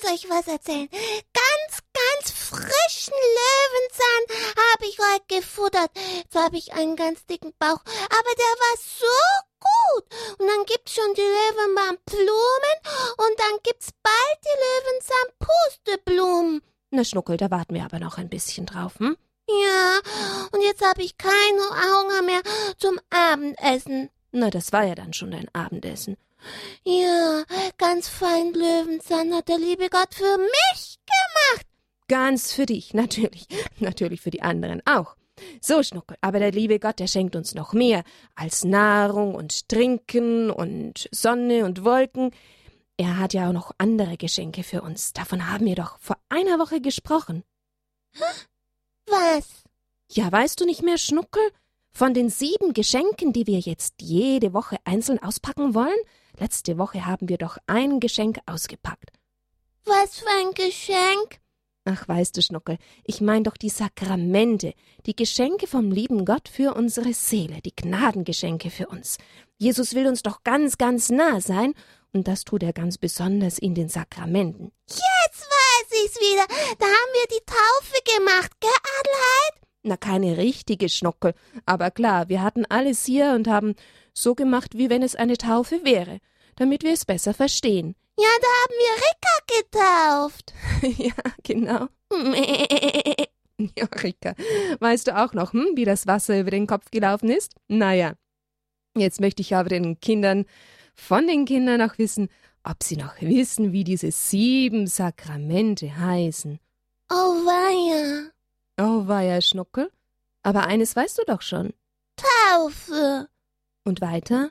muss euch was erzählen. Ganz, ganz frischen Löwenzahn habe ich heute gefuttert. Jetzt habe ich einen ganz dicken Bauch, aber der war so gut. Und dann gibt's schon die Löwenzahnblumen und dann gibt's bald die Löwenzahnpusteblumen. Na, Schnuckel, da warten wir aber noch ein bisschen drauf, hm? Ja, und jetzt habe ich keinen Hunger mehr zum Abendessen. Na, das war ja dann schon dein Abendessen. Ja, ganz fein Löwenzahn hat der liebe Gott für mich gemacht. Ganz für dich, natürlich. Natürlich für die anderen auch. So, Schnuckel, aber der liebe Gott, der schenkt uns noch mehr als Nahrung und Trinken und Sonne und Wolken. Er hat ja auch noch andere Geschenke für uns. Davon haben wir doch vor einer Woche gesprochen. Was? Ja, weißt du nicht mehr, Schnuckel? Von den sieben Geschenken, die wir jetzt jede Woche einzeln auspacken wollen? Letzte Woche haben wir doch ein Geschenk ausgepackt. Was für ein Geschenk? Ach, weißt du, Schnuckel, ich mein doch die Sakramente, die Geschenke vom lieben Gott für unsere Seele, die Gnadengeschenke für uns. Jesus will uns doch ganz, ganz nah sein, und das tut er ganz besonders in den Sakramenten. Jetzt weiß ich's wieder. Da haben wir die Taufe gemacht, gell, Adelheid? Na, keine richtige Schnuckel, aber klar, wir hatten alles hier und haben so gemacht, wie wenn es eine Taufe wäre, damit wir es besser verstehen. Ja, da haben wir Rika getauft. ja, genau. ja, Rika, weißt du auch noch, hm, wie das Wasser über den Kopf gelaufen ist? Naja, jetzt möchte ich aber den Kindern, von den Kindern auch wissen, ob sie noch wissen, wie diese sieben Sakramente heißen. Oh weia. Oh weia, Schnuckel. Aber eines weißt du doch schon. Taufe. Und weiter?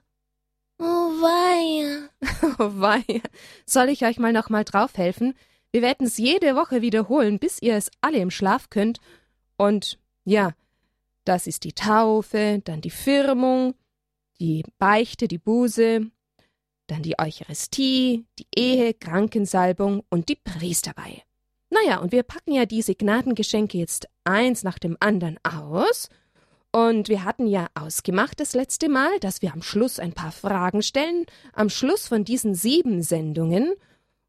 Oh weia. Oh weia. Soll ich euch mal noch mal drauf helfen? Wir werden es jede Woche wiederholen, bis ihr es alle im Schlaf könnt. Und ja, das ist die Taufe, dann die Firmung, die Beichte, die Buße, dann die Eucharistie, die Ehe, Krankensalbung und die Priesterweihe. Naja, und wir packen ja diese Gnadengeschenke jetzt eins nach dem anderen aus und wir hatten ja ausgemacht das letzte Mal, dass wir am Schluss ein paar Fragen stellen, am Schluss von diesen sieben Sendungen.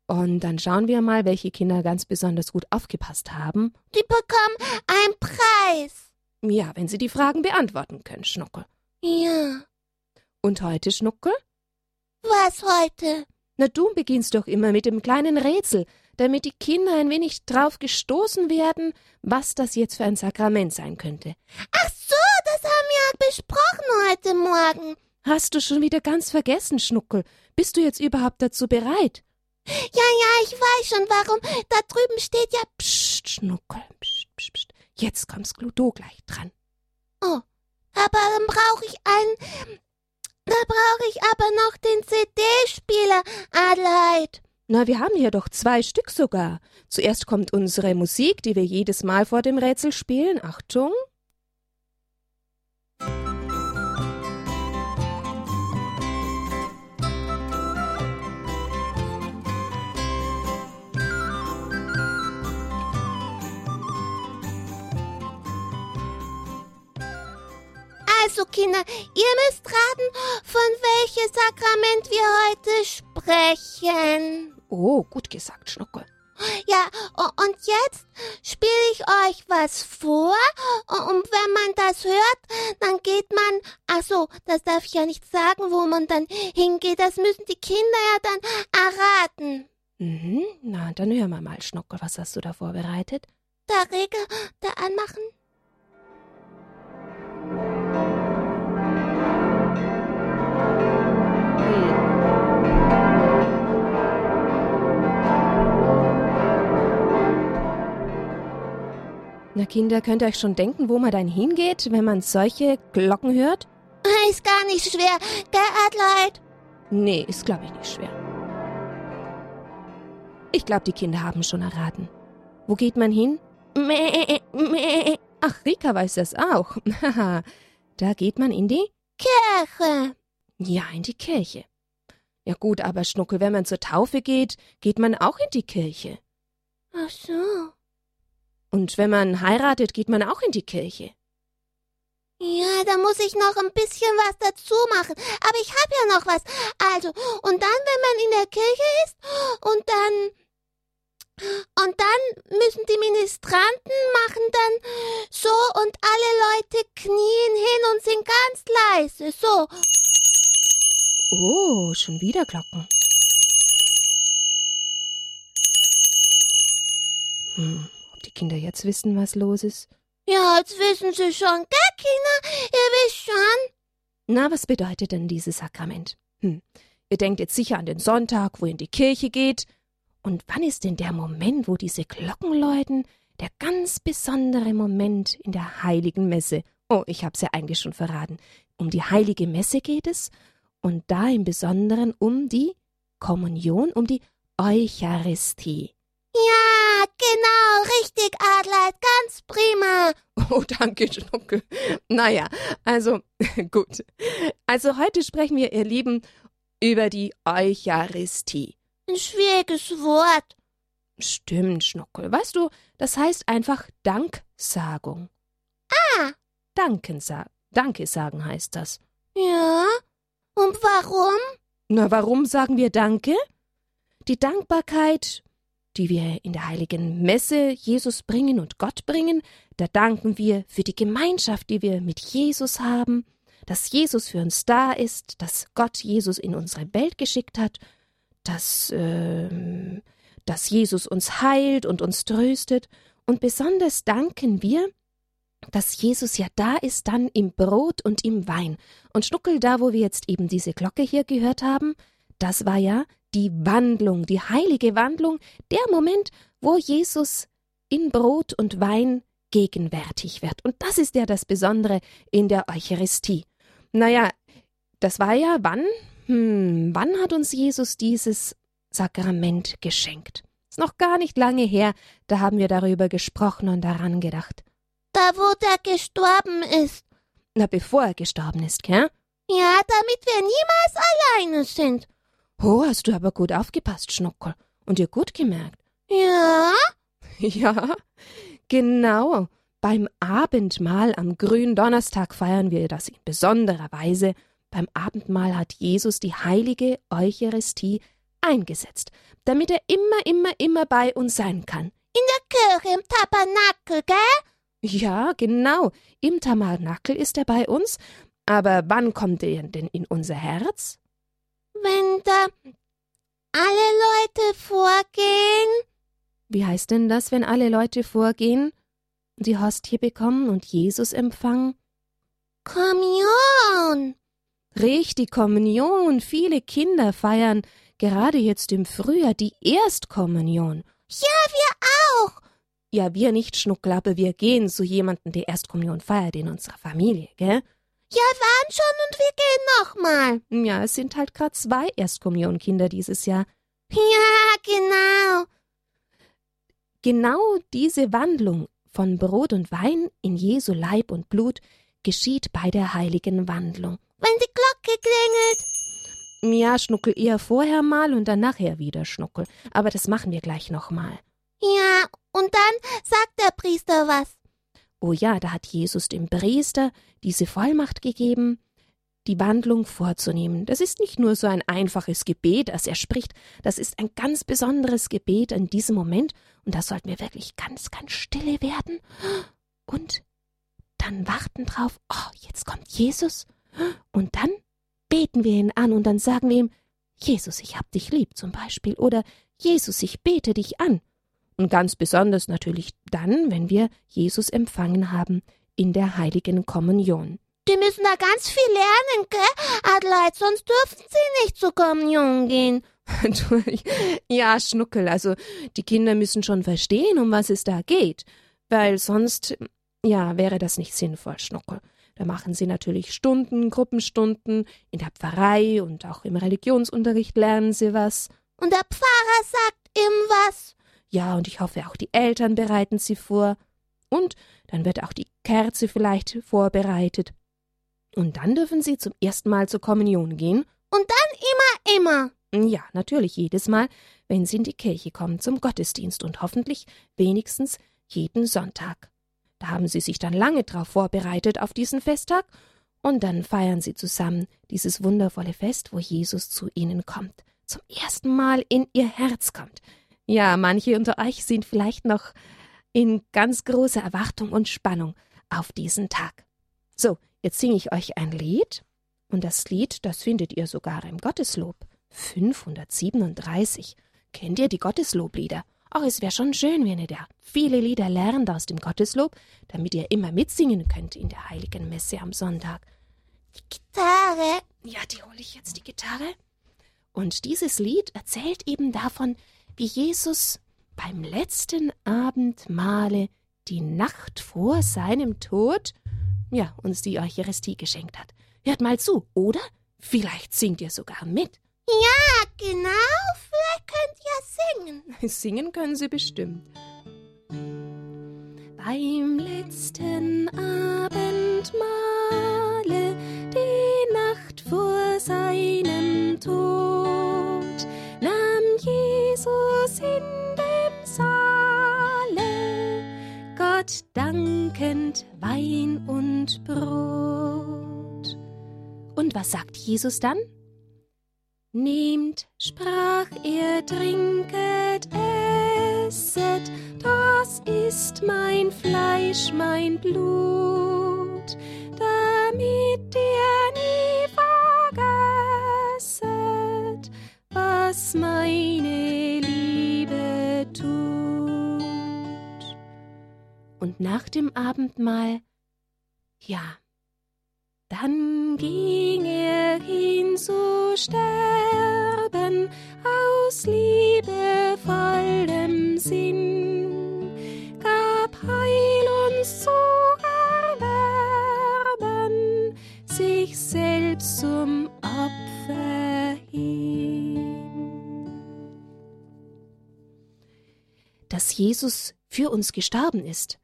Und dann schauen wir mal, welche Kinder ganz besonders gut aufgepasst haben. Die bekommen einen Preis. Ja, wenn sie die Fragen beantworten können, Schnuckel. Ja. Und heute, Schnuckel? Was heute? Na, du beginnst doch immer mit dem kleinen Rätsel, damit die Kinder ein wenig drauf gestoßen werden, was das jetzt für ein Sakrament sein könnte. Ach so, das haben wir besprochen heute Morgen. Hast du schon wieder ganz vergessen, Schnuckel? Bist du jetzt überhaupt dazu bereit? Ja, ja, ich weiß schon, warum. Da drüben steht ja Psst, Schnuckel, psst, psst, psst. Jetzt kommst du gleich dran. Oh, aber dann brauche ich einen. Da brauche ich aber noch den CD-Spieler, Adelheid. Na, wir haben hier doch zwei Stück sogar. Zuerst kommt unsere Musik, die wir jedes Mal vor dem Rätsel spielen. Achtung. Also, Kinder, ihr müsst raten, von welchem Sakrament wir heute sprechen. Oh, gut gesagt, Schnuckel. Ja, und jetzt spiele ich euch was vor. Und wenn man das hört, dann geht man, ach so, das darf ich ja nicht sagen, wo man dann hingeht. Das müssen die Kinder ja dann erraten. Mhm, na, dann hören wir mal, Schnuckel, was hast du da vorbereitet? Der Regel, da anmachen. Na Kinder, könnt ihr euch schon denken, wo man dann hingeht, wenn man solche Glocken hört? Ist gar nicht schwer, gell, Adelheid? Nee, ist glaube ich nicht schwer. Ich glaube, die Kinder haben schon erraten. Wo geht man hin? Meh, meh. Ach, Rika weiß das auch. Da geht man in die Kirche. Ja, in die Kirche. Ja gut, aber Schnuckel, wenn man zur Taufe geht, geht man auch in die Kirche. Ach so. Und wenn man heiratet, geht man auch in die Kirche. Ja, da muss ich noch ein bisschen was dazu machen. Aber ich habe ja noch was. Also, und dann, wenn man in der Kirche ist, und dann. dann müssen die Ministranten machen dann so und alle Leute knien hin und sind ganz leise. So. Oh, schon wieder Glocken. Hm, ob die Kinder jetzt wissen, was los ist? Ja, jetzt wissen sie schon, gell, Kinder? Ihr wisst schon. Na, was bedeutet denn dieses Sakrament? Hm, ihr denkt jetzt sicher an den Sonntag, wo ihr in die Kirche geht. Und wann ist denn der Moment, wo diese Glocken läuten? Der ganz besondere Moment in der heiligen Messe. Oh, ich hab's ja eigentlich schon verraten. Um die heilige Messe geht es und da im Besonderen um die Kommunion, um die Eucharistie. Ja, genau, richtig, Adleid, ganz prima. Oh, danke, Schnuckel. Naja, also gut. Also heute sprechen wir, ihr Lieben, über die Eucharistie. Ein schwieriges Wort. Stimmt, Schnuckel. Weißt du, das heißt einfach Danksagung. Ah. Dankensa Danke sagen heißt das. Ja. Und warum? Na, warum sagen wir Danke? Die Dankbarkeit, die wir in der heiligen Messe Jesus bringen und Gott bringen, da danken wir für die Gemeinschaft, die wir mit Jesus haben, dass Jesus für uns da ist, dass Gott Jesus in unsere Welt geschickt hat, dass, äh, dass Jesus uns heilt und uns tröstet. Und besonders danken wir, dass Jesus ja da ist, dann im Brot und im Wein. Und Schnuckel, da wo wir jetzt eben diese Glocke hier gehört haben, das war ja die Wandlung, die heilige Wandlung, der Moment, wo Jesus in Brot und Wein gegenwärtig wird. Und das ist ja das Besondere in der Eucharistie. Naja, das war ja wann? Hm, wann hat uns Jesus dieses Sakrament geschenkt? Ist noch gar nicht lange her, da haben wir darüber gesprochen und daran gedacht. Da, wo der gestorben ist. Na, bevor er gestorben ist, gell? Ja, damit wir niemals alleine sind. Oh, hast du aber gut aufgepasst, Schnuckel. Und dir gut gemerkt. Ja? Ja, genau. Beim Abendmahl am Gründonnerstag feiern wir das in besonderer Weise. Beim Abendmahl hat Jesus die heilige Eucharistie eingesetzt, damit er immer, immer, immer bei uns sein kann. In der Kirche, im Tabernakel, gell? Ja, genau. Im Tabernakel ist er bei uns. Aber wann kommt er denn in unser Herz? Wenn da alle Leute vorgehen. Wie heißt denn das, wenn alle Leute vorgehen, die Hostie bekommen und Jesus empfangen? Kommunion. Richtig, Kommunion. Viele Kinder feiern gerade jetzt im Frühjahr die Erstkommunion. Ja, wir auch. Ja, wir nicht, Schnuckel, aber wir gehen zu jemandem, der Erstkommunion feiert in unserer Familie, gell? Ja, waren schon und wir gehen nochmal. Ja, es sind halt gerade zwei Erstkommunionkinder dieses Jahr. Ja, genau. Genau diese Wandlung von Brot und Wein in Jesu Leib und Blut geschieht bei der heiligen Wandlung. Wenn die Glocke klingelt. Ja, Schnuckel eher vorher mal und dann nachher wieder, Schnuckel. Aber das machen wir gleich nochmal. Ja, und dann sagt der Priester was. Oh ja, da hat Jesus dem Priester diese Vollmacht gegeben, die Wandlung vorzunehmen. Das ist nicht nur so ein einfaches Gebet, das er spricht, das ist ein ganz besonderes Gebet in diesem Moment, und da sollten wir wirklich ganz, ganz stille werden und dann warten drauf, oh, jetzt kommt Jesus, und dann beten wir ihn an und dann sagen wir ihm, Jesus, ich hab dich lieb zum Beispiel, oder Jesus, ich bete dich an. Und ganz besonders natürlich dann, wenn wir Jesus empfangen haben in der heiligen Kommunion. Die müssen da ganz viel lernen, gell, Adelheid, sonst dürfen sie nicht zur Kommunion gehen. ja, Schnuckel, also die Kinder müssen schon verstehen, um was es da geht, weil sonst, ja, wäre das nicht sinnvoll, Schnuckel. Da machen sie natürlich Stunden, Gruppenstunden, in der Pfarrei und auch im Religionsunterricht lernen sie was. Und der Pfarrer sagt ihm was. Ja, und ich hoffe, auch die Eltern bereiten sie vor. Und dann wird auch die Kerze vielleicht vorbereitet. Und dann dürfen sie zum ersten Mal zur Kommunion gehen. Und dann immer, immer. Ja, natürlich jedes Mal, wenn sie in die Kirche kommen zum Gottesdienst und hoffentlich wenigstens jeden Sonntag. Da haben sie sich dann lange drauf vorbereitet auf diesen Festtag und dann feiern sie zusammen dieses wundervolle Fest, wo Jesus zu ihnen kommt, zum ersten Mal in ihr Herz kommt. Ja, manche unter euch sind vielleicht noch in ganz großer Erwartung und Spannung auf diesen Tag. So, jetzt singe ich euch ein Lied. Und das Lied, das findet ihr sogar im Gotteslob. 537. Kennt ihr die Gottesloblieder? Ach, es wäre schon schön, wenn ihr da viele Lieder lernt aus dem Gotteslob, damit ihr immer mitsingen könnt in der heiligen Messe am Sonntag. Die Gitarre. Ja, die hole ich jetzt die Gitarre. Und dieses Lied erzählt eben davon, wie Jesus beim letzten Abendmahle die Nacht vor seinem Tod, ja, uns die Eucharistie geschenkt hat. Hört mal zu, oder? Vielleicht singt ihr sogar mit. Ja, genau. Vielleicht könnt ihr singen. Singen können sie bestimmt. Beim letzten Abendmahle, die Nacht vor seinem Tod, in dem Saale Gott dankend Wein und Brot. Und was sagt Jesus dann? Nehmt, sprach er, trinket, esset, das ist mein Fleisch, mein Blut, damit ihr nie vergesset, was meine Und nach dem Abendmahl, ja, dann ging er hin zu sterben aus liebevollem Sinn, gab Heil uns zu erwerben, sich selbst zum Opfer hin. Dass Jesus für uns gestorben ist,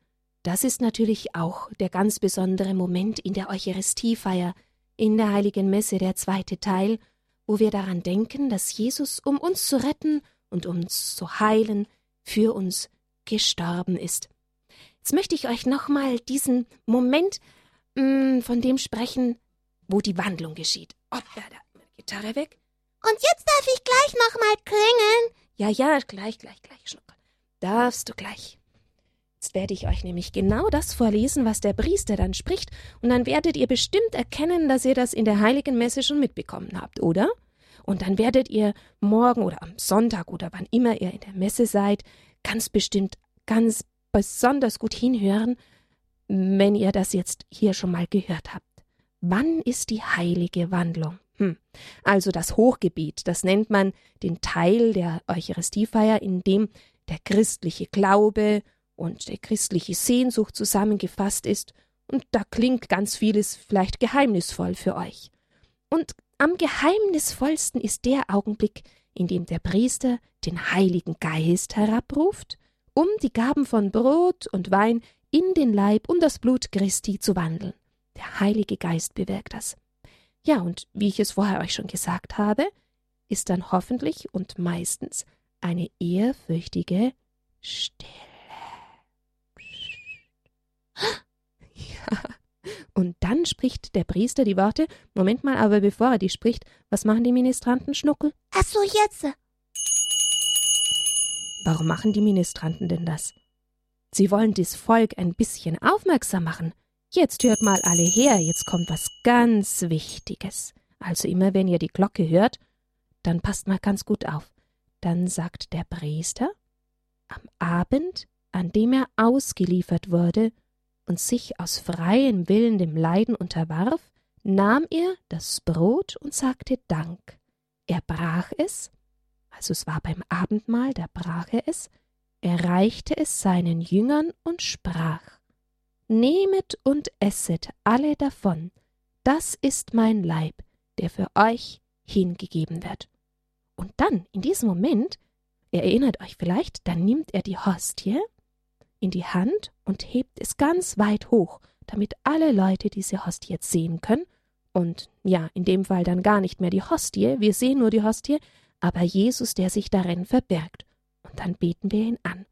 das ist natürlich auch der ganz besondere Moment in der Eucharistiefeier, in der heiligen Messe, der zweite Teil, wo wir daran denken, dass Jesus, um uns zu retten und uns zu heilen, für uns gestorben ist. Jetzt möchte ich euch nochmal diesen Moment mh, mm, von dem sprechen, wo die Wandlung geschieht. Oh, da, da, meine Gitarre weg. Und jetzt darf ich gleich nochmal klingeln. Ja, ja, gleich, gleich, gleich, Schnuckel. Darfst du gleich. Jetzt werde ich euch nämlich genau das vorlesen, was der Priester dann spricht, und dann werdet ihr bestimmt erkennen, dass ihr das in der heiligen Messe schon mitbekommen habt, oder? Und dann werdet ihr morgen oder am Sonntag oder wann immer ihr in der Messe seid, ganz bestimmt ganz besonders gut hinhören, wenn ihr das jetzt hier schon mal gehört habt. Wann ist die heilige Wandlung? Hm. Also das Hochgebet, das nennt man den Teil der Eucharistiefeier, in dem der christliche Glaube und der christliche Sehnsucht zusammengefasst ist, und da klingt ganz vieles vielleicht geheimnisvoll für euch. Und am geheimnisvollsten ist der Augenblick, in dem der Priester den Heiligen Geist herabruft, um die Gaben von Brot und Wein in den Leib und das Blut Christi zu wandeln. Der Heilige Geist bewirkt das. Ja, und wie ich es vorher euch schon gesagt habe, ist dann hoffentlich und meistens eine ehrfürchtige Stille. Ja. Und dann spricht der Priester die Worte. Moment mal, aber bevor er die spricht, was machen die Ministranten, Schnuckel? Ach so, jetzt. Warum machen die Ministranten denn das? Sie wollen das Volk ein bisschen aufmerksam machen. Jetzt hört mal alle her, jetzt kommt was ganz Wichtiges. Also immer wenn ihr die Glocke hört, dann passt mal ganz gut auf. Dann sagt der Priester, am Abend, an dem er ausgeliefert wurde, und sich aus freiem Willen dem Leiden unterwarf, nahm er das Brot und sagte Dank. Er brach es, also es war beim Abendmahl, da brach er es, er reichte es seinen Jüngern und sprach Nehmet und esset alle davon, das ist mein Leib, der für euch hingegeben wird. Und dann, in diesem Moment, ihr erinnert euch vielleicht, dann nimmt er die Hostie in die Hand und hebt es ganz weit hoch, damit alle Leute diese Hostie jetzt sehen können. Und ja, in dem Fall dann gar nicht mehr die Hostie, wir sehen nur die Hostie, aber Jesus, der sich darin verbirgt. Und dann beten wir ihn an.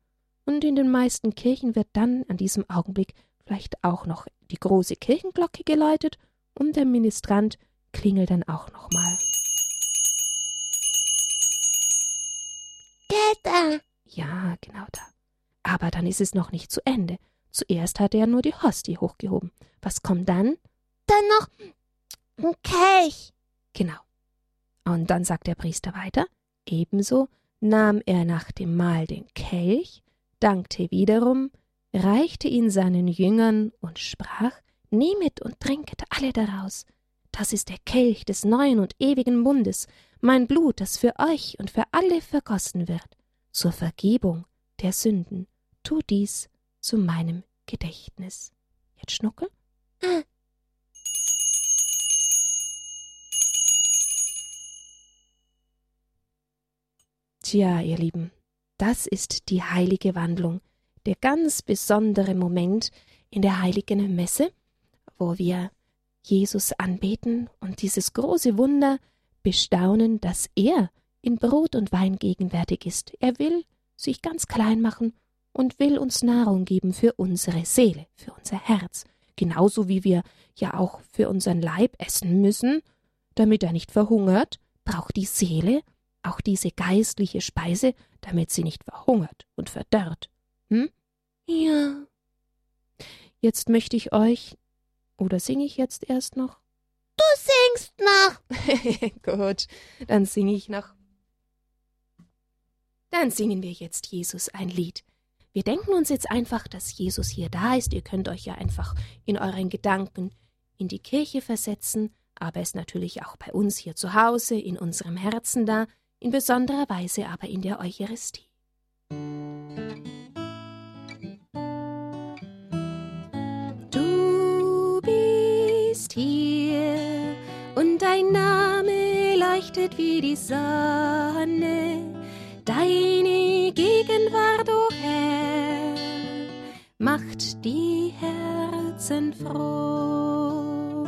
Und in den meisten Kirchen wird dann an diesem Augenblick vielleicht auch noch die große Kirchenglocke geläutet und der Ministrant klingelt dann auch nochmal. Täter! Ja, genau da. Aber dann ist es noch nicht zu Ende. Zuerst hat er nur die Hostie hochgehoben. Was kommt dann? Dann noch ein Kelch. Genau. Und dann sagt der Priester weiter, ebenso nahm er nach dem Mahl den Kelch, dankte wiederum, reichte ihn seinen Jüngern und sprach, Nehmet und trinket alle daraus. Das ist der Kelch des neuen und ewigen Bundes, mein Blut, das für euch und für alle vergossen wird, zur Vergebung der Sünden. Tu dies zu meinem Gedächtnis. Jetzt schnuckel. Tja, ihr Lieben, das ist die heilige Wandlung, der ganz besondere Moment in der heiligen Messe, wo wir Jesus anbeten und dieses große Wunder bestaunen, dass er in Brot und Wein gegenwärtig ist. Er will sich ganz klein machen und will uns Nahrung geben für unsere Seele, für unser Herz, genauso wie wir ja auch für unseren Leib essen müssen, damit er nicht verhungert, braucht die Seele auch diese geistliche Speise, damit sie nicht verhungert und verdörrt. Hm? Ja. Jetzt möchte ich euch, oder singe ich jetzt erst noch? Du singst noch. Gut, dann singe ich noch. Dann singen wir jetzt Jesus ein Lied. Wir denken uns jetzt einfach, dass Jesus hier da ist. Ihr könnt euch ja einfach in euren Gedanken in die Kirche versetzen, aber er ist natürlich auch bei uns hier zu Hause, in unserem Herzen da in besonderer Weise aber in der Eucharistie. Du bist hier und dein Name leuchtet wie die Sonne, deine macht die Herzen froh.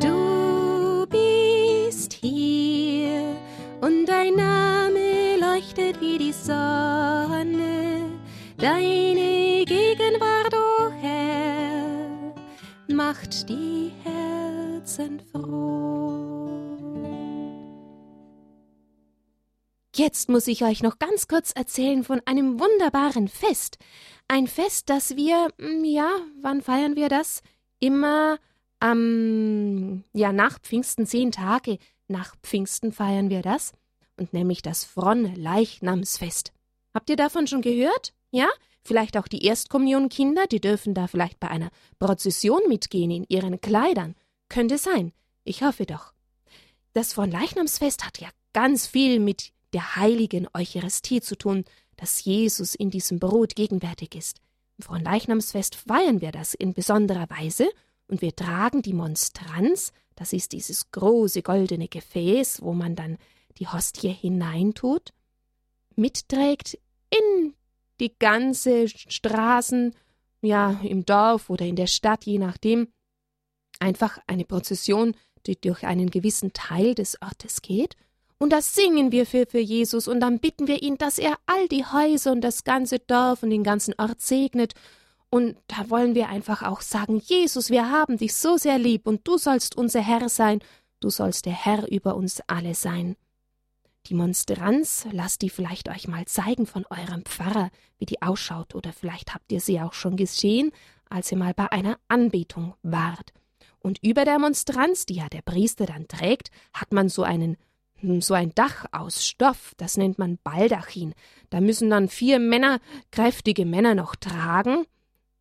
Du bist hier und dein Name leuchtet wie die Sonne, deine Gegenwart, o oh Herr, macht die Jetzt muss ich euch noch ganz kurz erzählen von einem wunderbaren Fest. Ein Fest, das wir, hm, ja, wann feiern wir das? Immer am, ja, nach Pfingsten zehn Tage nach Pfingsten feiern wir das, und nämlich das Fronne Leichnamsfest. Habt ihr davon schon gehört? Ja? Vielleicht auch die Erstkommunionkinder, die dürfen da vielleicht bei einer Prozession mitgehen in ihren Kleidern. Könnte sein. Ich hoffe doch. Das Fronleichnamsfest hat ja ganz viel mit der heiligen Eucharistie zu tun, dass Jesus in diesem Brot gegenwärtig ist. Im Fronleichnamsfest feiern wir das in besonderer Weise und wir tragen die Monstranz, das ist dieses große goldene Gefäß, wo man dann die Hostie hineintut, mitträgt in die ganze Straßen, ja, im Dorf oder in der Stadt, je nachdem, einfach eine Prozession, die durch einen gewissen Teil des Ortes geht. Und das singen wir für, für Jesus und dann bitten wir ihn, dass er all die Häuser und das ganze Dorf und den ganzen Ort segnet und da wollen wir einfach auch sagen, Jesus, wir haben dich so sehr lieb und du sollst unser Herr sein, du sollst der Herr über uns alle sein. Die Monstranz, lasst die vielleicht euch mal zeigen von eurem Pfarrer, wie die ausschaut, oder vielleicht habt ihr sie auch schon gesehen, als ihr mal bei einer Anbetung wart. Und über der Monstranz, die ja der Priester dann trägt, hat man so einen so ein Dach aus Stoff, das nennt man Baldachin. Da müssen dann vier Männer, kräftige Männer noch tragen,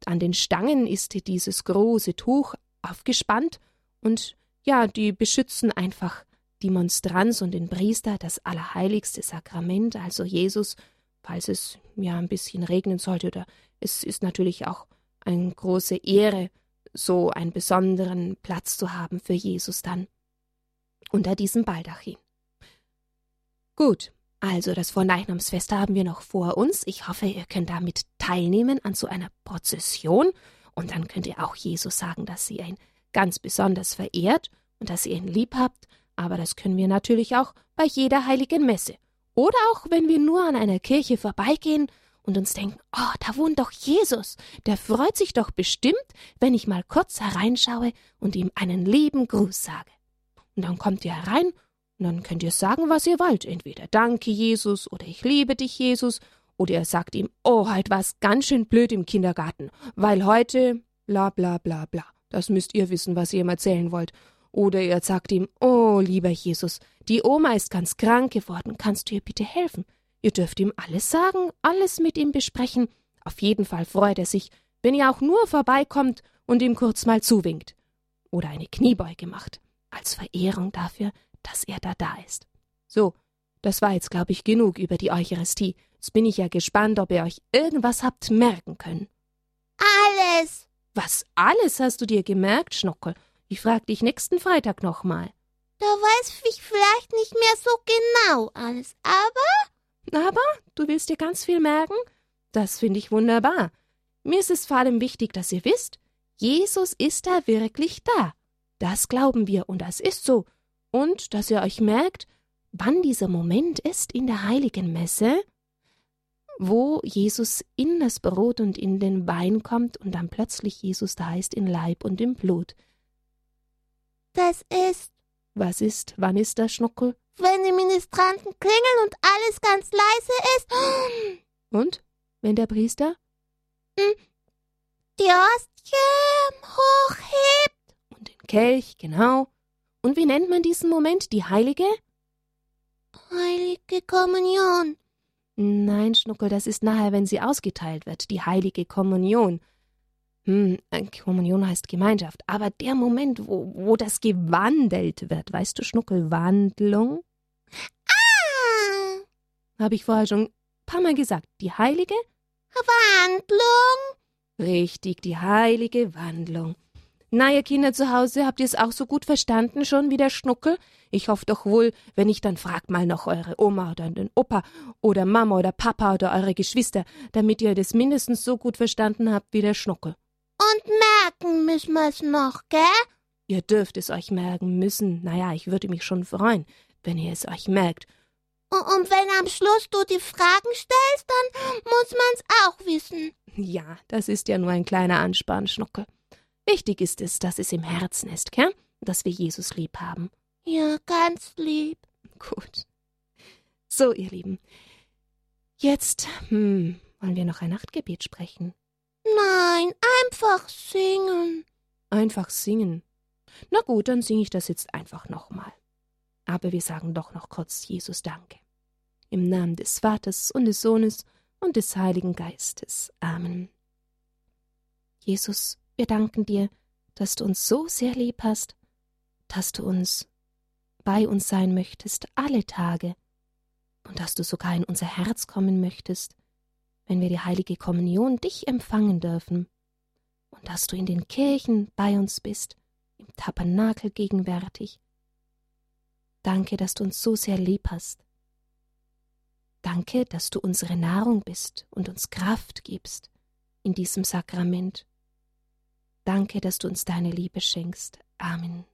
an den Stangen ist dieses große Tuch aufgespannt und ja, die beschützen einfach die Monstranz und den Priester, das allerheiligste Sakrament, also Jesus, falls es ja ein bisschen regnen sollte oder es ist natürlich auch eine große Ehre, so einen besonderen Platz zu haben für Jesus dann unter diesem Baldachin. Gut, also das Vorleichnamsfest haben wir noch vor uns. Ich hoffe, ihr könnt damit teilnehmen an so einer Prozession und dann könnt ihr auch Jesus sagen, dass ihr ihn ganz besonders verehrt und dass ihr ihn lieb habt, aber das können wir natürlich auch bei jeder heiligen Messe. Oder auch, wenn wir nur an einer Kirche vorbeigehen und uns denken, oh, da wohnt doch Jesus, der freut sich doch bestimmt, wenn ich mal kurz hereinschaue und ihm einen lieben Gruß sage. Und dann kommt ihr herein dann könnt ihr sagen, was ihr wollt. Entweder Danke, Jesus, oder Ich liebe dich, Jesus, Oder ihr sagt ihm, oh, halt was ganz schön blöd im Kindergarten, weil heute bla bla bla bla. Das müsst ihr wissen, was ihr ihm erzählen wollt. Oder ihr sagt ihm, oh, lieber Jesus, die Oma ist ganz krank geworden, kannst du ihr bitte helfen? Ihr dürft ihm alles sagen, alles mit ihm besprechen. Auf jeden Fall freut er sich, wenn ihr auch nur vorbeikommt und ihm kurz mal zuwinkt. Oder eine Kniebeuge macht, als Verehrung dafür, dass er da da ist. So, das war jetzt, glaube ich, genug über die Eucharistie. Jetzt bin ich ja gespannt, ob ihr euch irgendwas habt merken können. Alles. Was alles hast du dir gemerkt, Schnockel? Ich frag dich nächsten Freitag nochmal. Da weiß ich vielleicht nicht mehr so genau alles, aber. Aber du willst dir ganz viel merken? Das finde ich wunderbar. Mir ist es vor allem wichtig, dass ihr wisst, Jesus ist da wirklich da. Das glauben wir und das ist so. Und dass ihr euch merkt, wann dieser Moment ist in der heiligen Messe, wo Jesus in das Brot und in den Wein kommt und dann plötzlich Jesus da ist in Leib und im Blut. Das ist. Was ist? Wann ist das, Schnuckel? Wenn die Ministranten klingeln und alles ganz leise ist. Und? Wenn der Priester? Hm, die Ostie hochhebt. Und den Kelch, genau. Und wie nennt man diesen Moment? Die Heilige? Heilige Kommunion. Nein, Schnuckel, das ist nachher, wenn sie ausgeteilt wird, die heilige Kommunion. Hm, äh, Kommunion heißt Gemeinschaft, aber der Moment, wo, wo das gewandelt wird, weißt du, Schnuckel, Wandlung? Ah! Habe ich vorher schon ein paar Mal gesagt, die heilige Wandlung? Richtig, die heilige Wandlung. Na, ihr Kinder zu Hause, habt ihr es auch so gut verstanden schon wie der Schnuckel? Ich hoffe doch wohl, wenn nicht, dann fragt mal noch eure Oma oder den Opa oder Mama oder Papa oder eure Geschwister, damit ihr das mindestens so gut verstanden habt wie der Schnuckel. Und merken müssen wir es noch, gell? Ihr dürft es euch merken müssen. Naja, ich würde mich schon freuen, wenn ihr es euch merkt. Und wenn am Schluss du die Fragen stellst, dann muss man's auch wissen. Ja, das ist ja nur ein kleiner Anspann, Schnuckel. Wichtig ist es, dass es im Herzen ist, gell? Dass wir Jesus lieb haben. Ja, ganz lieb. Gut. So, ihr Lieben. Jetzt, hm, wollen wir noch ein Nachtgebet sprechen? Nein, einfach singen. Einfach singen. Na gut, dann singe ich das jetzt einfach nochmal. Aber wir sagen doch noch kurz Jesus Danke. Im Namen des Vaters und des Sohnes und des Heiligen Geistes. Amen. Jesus, wir danken dir, dass du uns so sehr lieb hast, dass du uns bei uns sein möchtest alle Tage und dass du sogar in unser Herz kommen möchtest, wenn wir die heilige Kommunion dich empfangen dürfen und dass du in den Kirchen bei uns bist, im Tabernakel gegenwärtig. Danke, dass du uns so sehr lieb hast. Danke, dass du unsere Nahrung bist und uns Kraft gibst in diesem Sakrament. Danke, dass du uns deine Liebe schenkst. Amen.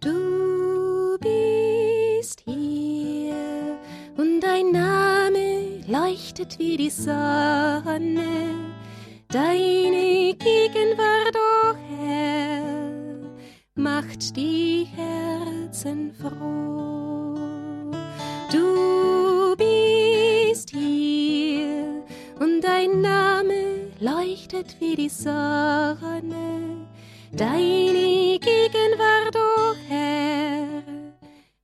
Du bist hier und dein Name leuchtet wie die Sonne. Deine Gegenwart, o oh Herr, macht die Herzen froh. Du leuchtet wie die Sonne. Deine Gegenwart, o oh Herr,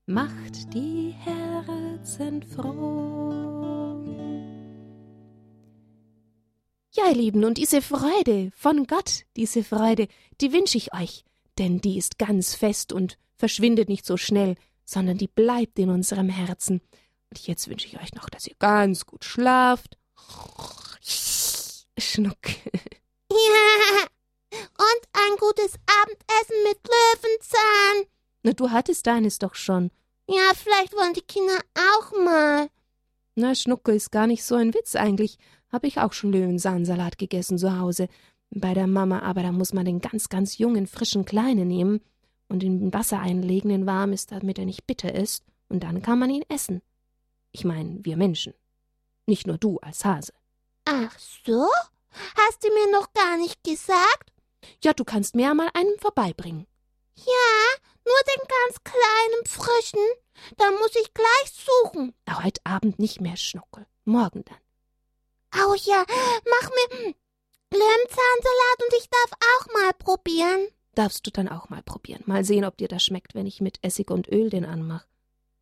macht die Herzen froh. Ja, ihr Lieben, und diese Freude von Gott, diese Freude, die wünsche ich euch, denn die ist ganz fest und verschwindet nicht so schnell, sondern die bleibt in unserem Herzen. Und jetzt wünsche ich euch noch, dass ihr ganz gut schlaft. Schnuck. Ja. Und ein gutes Abendessen mit Löwenzahn. Na, du hattest deines doch schon. Ja, vielleicht wollen die Kinder auch mal. Na, Schnucke ist gar nicht so ein Witz eigentlich. Hab ich auch schon Löwenzahnsalat gegessen zu Hause. Bei der Mama, aber da muss man den ganz, ganz jungen, frischen Kleinen nehmen und in Wasser einlegen, in warmes, damit er nicht bitter ist, und dann kann man ihn essen. Ich meine, wir Menschen. Nicht nur du als Hase. Ach so? Hast du mir noch gar nicht gesagt? Ja, du kannst mir ja mal einen vorbeibringen. Ja, Nur den ganz kleinen frischen. Da muss ich gleich suchen. Heute Abend nicht mehr, Schnuckel. Morgen dann. Au ja, mach mir Löwenzahnsalat und ich darf auch mal probieren. Darfst du dann auch mal probieren. Mal sehen, ob dir das schmeckt, wenn ich mit Essig und Öl den anmache.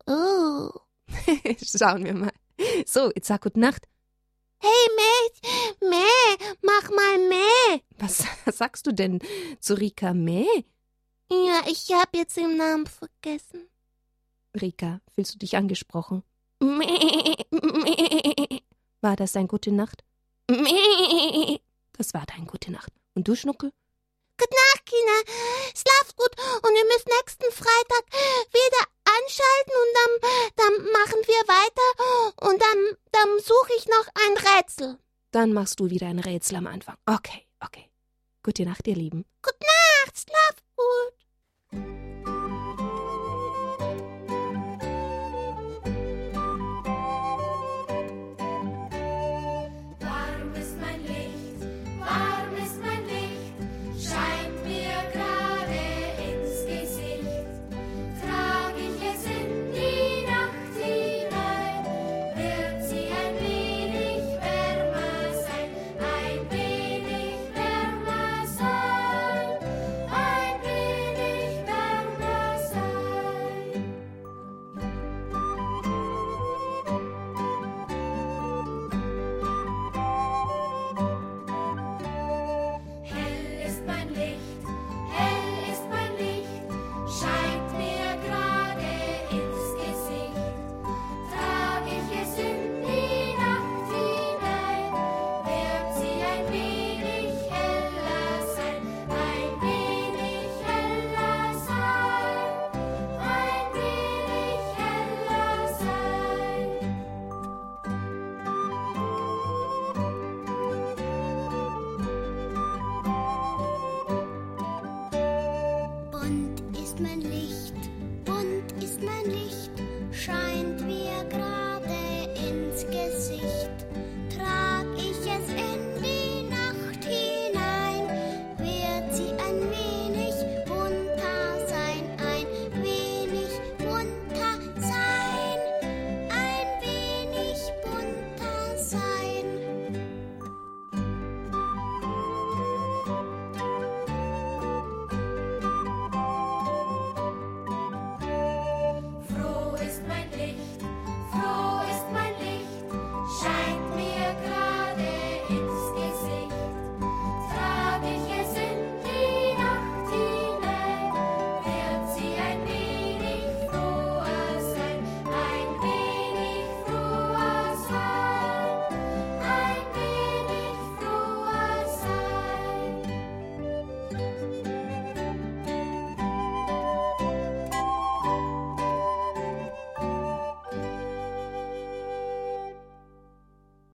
Oh. Schauen wir mal. So, jetzt sag gute Nacht. Hey, Mäh, Mäh, mach mal Mäh. Was sagst du denn zu Rika Mäh? Ja, ich hab jetzt den Namen vergessen. Rika, fühlst du dich angesprochen? Mäh, Mäh, War das ein Gute Nacht? Mäh. Das war dein Gute Nacht. Und du, Schnuckel? Ach, Kinder, schlaft gut und ihr müsst nächsten Freitag wieder anschalten und dann, dann machen wir weiter und dann, dann suche ich noch ein Rätsel. Dann machst du wieder ein Rätsel am Anfang. Okay, okay. Gute Nacht, ihr Lieben. Gute Nacht, schlaft gut.